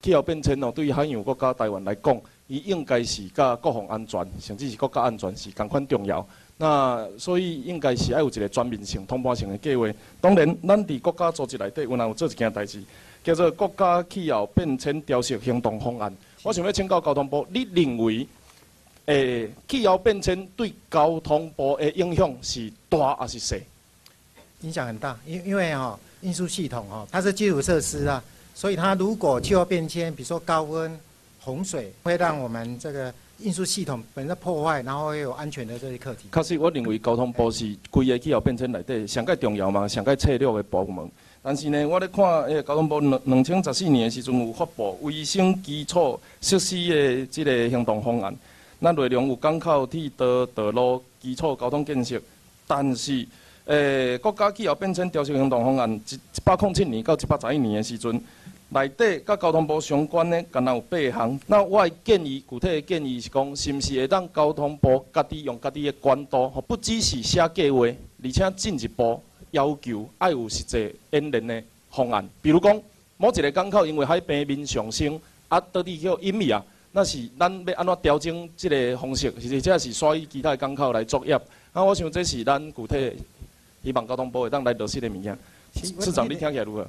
气候变迁哦，对于海洋国家台湾来讲，伊应该是甲国防安全，甚至是国家安全是同款重要。那所以应该是要有一个全面性、通盘性的计划。当然，咱伫国家组织内底，有哪有做一件代志，叫做国家气候变迁调适行动方案。我想要请教交通部，你认为，诶，气候变迁对交通部的影响是大还是小？影响很大，因因为哈运输系统哈它是基础设施啊，所以它如果气候变迁，比如说高温、洪水，会让我们这个。运输系统本身破坏，然后又有安全的这些课题。确实，我认为交通部是规个气候变迁内底上界重要嘛，上界策略的部门。但是呢，我咧看诶，交通部两两千十四年的时阵有发布卫生基础设施的这个行动方案，那内容有港口、铁道、道路、基础交通建设。但是，诶，国家气候变迁调整行动方案一一百零七年到一百十一年的时阵。内底甲交通部相关的，敢若有八项。那我的建议，具体的建议是讲，是毋是会当交通部家己用家己的管道，不只是写计划，而且进一步要求要有实际演练的方案。比如讲，某一个港口因为海平面上升，啊，到底叫隐秘啊，那是咱要安怎调整这个方式，或者是刷伊其他港口来作业。啊，我想这是咱具体希望交通部会当来落实的物件。市长，你听起来如何？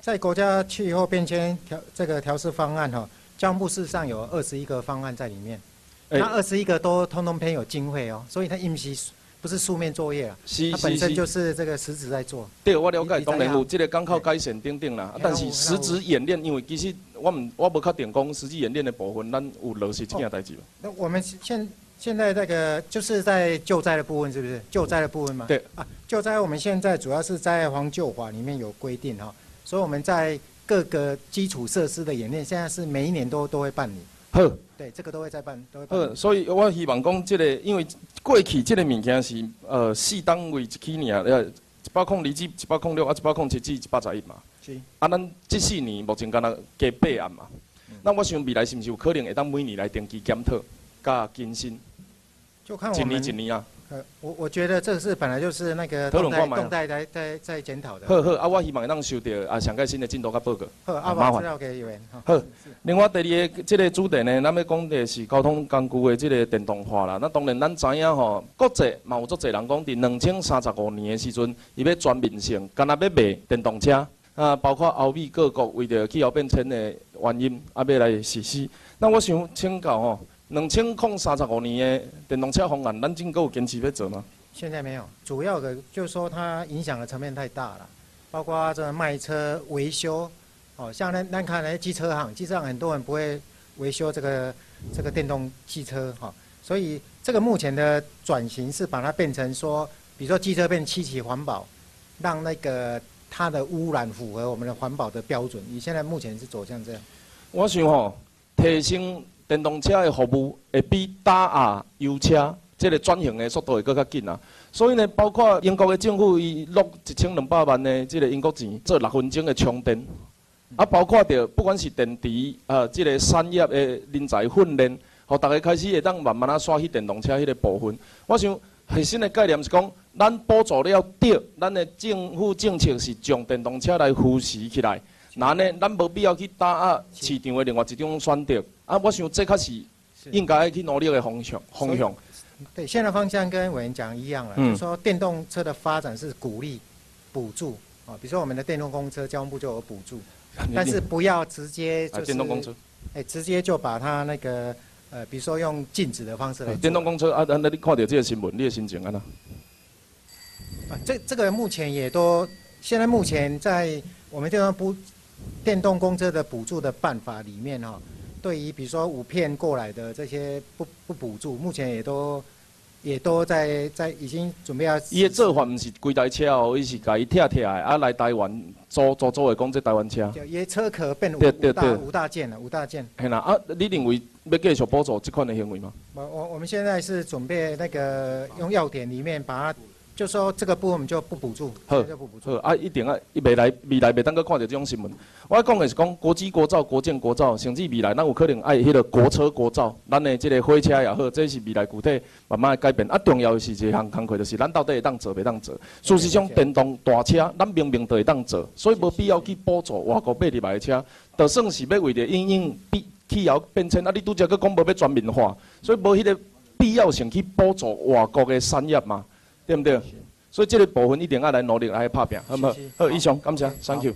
在国家气候变迁调这个调试方案哈，交通部事实上有二十一个方案在里面，那二十一个都通通偏有经费哦，所以它应是不是书面作业啊，它本身就是这个实质在做。对，我了解，当然有这个港口改善等等啦，但是实质演练，因为其实我们我无确定讲实际演练的部分，咱有落实这件代志那我们现现在那个就是在救灾的部分，是不是救灾的部分嘛？对啊，救灾我们现在主要是在防救法里面有规定哈。所以我们在各个基础设施的演练，现在是每一年都都会办理。好，对，这个都会在办，都会办。好，所以我希望讲，这个因为过去这个物件是呃四单位一起年，呃一百空二至一百空六啊，一百空七至一百十一嘛。是。啊，咱这四年目前敢若加八案嘛。那我想未来是毋是有可能会当每年来定期检讨、加更新？就看我们。一年一年啊。呃，我我觉得这是本来就是那个动态动态在在在检讨的。好好，啊，我希望能收到啊上届新的进度甲报告。好，啊，麻烦。好，另外第二个这个主题呢，咱要讲的是交通工具的这个电动化啦。那当然咱知影吼，国际嘛有足侪人讲，伫两千三十五年的时阵，伊要全面性，干那要卖电动车啊，包括欧美各国为着气候变迁的原因，啊要来实施。那我想请教吼。两千零三十五年的电动车方案，咱真够坚持要做吗？现在没有，主要的就是说它影响的层面太大了，包括这卖车维修，哦，像咱咱看来机车行，机车行很多人不会维修这个这个电动汽车，哈，所以这个目前的转型是把它变成说，比如说机车变七级环保，让那个它的污染符合我们的环保的标准。你现在目前是走向这样？我想吼，提升。电动车的服务会比打压油车，这个转型的速度会更加紧啊！所以呢，包括英国的政府伊落一千两百万的这个英国钱做六分钟的充电，啊，包括着不管是电池啊，这个产业的人才训练，互大家开始会当慢慢啊刷去电动车迄个部分。我想核心的概念是讲，咱补助了对，咱的政府政策是将电动车来扶持起来。那呢，咱无必要去打压市场的另外一种选择。啊，我想这较是应该去努力的方向。方向。对，现在方向跟委员讲一样了，就是说电动车的发展是鼓励、补助啊。比如说我们的电动公车，交通部就有补助，但是不要直接就是。电动公车。哎，直接就把它那个呃，比如说用禁止的方式来。电动公车啊，那那你看到这个新闻，你的心情啊？啊，这这个目前也都，现在目前在我们电动部。电动公车的补助的办法里面哈，对于比如说五片过来的这些不不补助，目前也都也都在在已经准备要。伊的做法毋是规台车哦，伊是甲伊拆拆的啊来台湾租租租的讲这台湾车。伊车壳变五五大五大件了，五大件。系啦啊，你认为要继续补助这款的行为吗？我我我们现在是准备那个用要点里面把它。就说这个部分我们就不补助，好，好啊，一定啊，未来未来未当阁看到这种新闻。我讲的是讲国际国造、国建国造，甚至未来咱有可能爱迄个国车国造，咱的这个火车也好，这是未来具体慢慢的改变。啊，重要的是一项工课，就是咱到底会当做未当做。事实上，电动大车咱明明都会当做，所以无必要去补助外国买入来的车。就算是要为着因应气气候变迁，啊，你拄则佫讲无要全面化，所以无迄个必要性去补助外国的产业嘛，对不对？所以这个部分一定要来努力来拍拼，好唔好？好，以上感谢，Thank you。